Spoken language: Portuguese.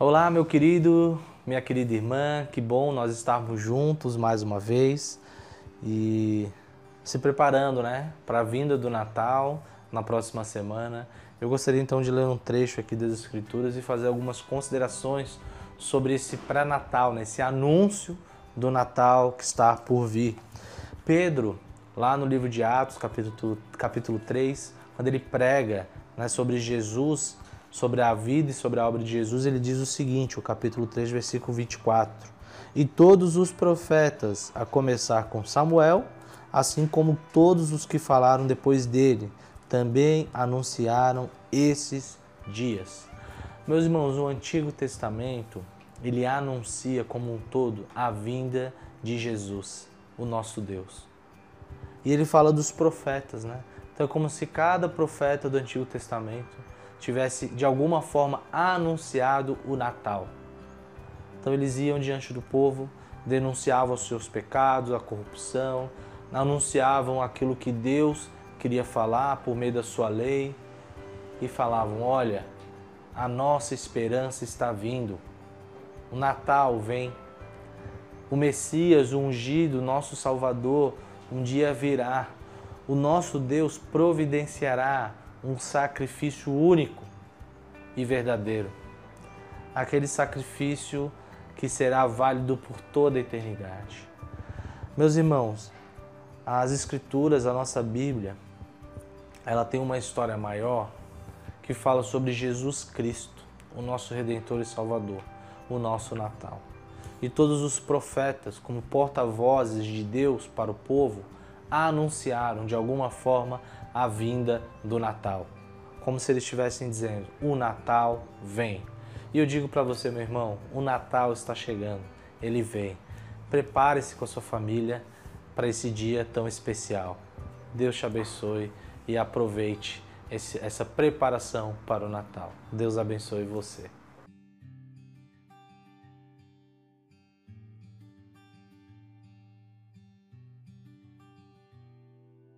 Olá, meu querido, minha querida irmã, que bom nós estarmos juntos mais uma vez e se preparando, né, para a vinda do Natal na próxima semana. Eu gostaria então de ler um trecho aqui das Escrituras e fazer algumas considerações sobre esse pré-natal, né, esse anúncio do Natal que está por vir. Pedro, lá no livro de Atos, capítulo, capítulo 3, quando ele prega né, sobre Jesus, sobre a vida e sobre a obra de Jesus, ele diz o seguinte, o capítulo 3, versículo 24: E todos os profetas, a começar com Samuel, assim como todos os que falaram depois dele, também anunciaram esses dias. Meus irmãos, o Antigo Testamento, ele anuncia como um todo a vinda de Jesus, o nosso Deus. E ele fala dos profetas, né? Então é como se cada profeta do Antigo Testamento tivesse de alguma forma anunciado o Natal. Então eles iam diante do povo, denunciavam os seus pecados, a corrupção, anunciavam aquilo que Deus queria falar por meio da sua lei e falavam: Olha, a nossa esperança está vindo, o Natal vem, o Messias, o ungido, nosso Salvador, um dia virá, o nosso Deus providenciará um sacrifício único e verdadeiro. Aquele sacrifício que será válido por toda a eternidade. Meus irmãos, as Escrituras, a nossa Bíblia, ela tem uma história maior que fala sobre Jesus Cristo, o nosso Redentor e Salvador, o nosso Natal. E todos os profetas, como porta-vozes de Deus para o povo, anunciaram de alguma forma a vinda do Natal. Como se eles estivessem dizendo: o Natal vem. E eu digo para você, meu irmão: o Natal está chegando, ele vem. Prepare-se com a sua família para esse dia tão especial. Deus te abençoe e aproveite esse, essa preparação para o Natal. Deus abençoe você.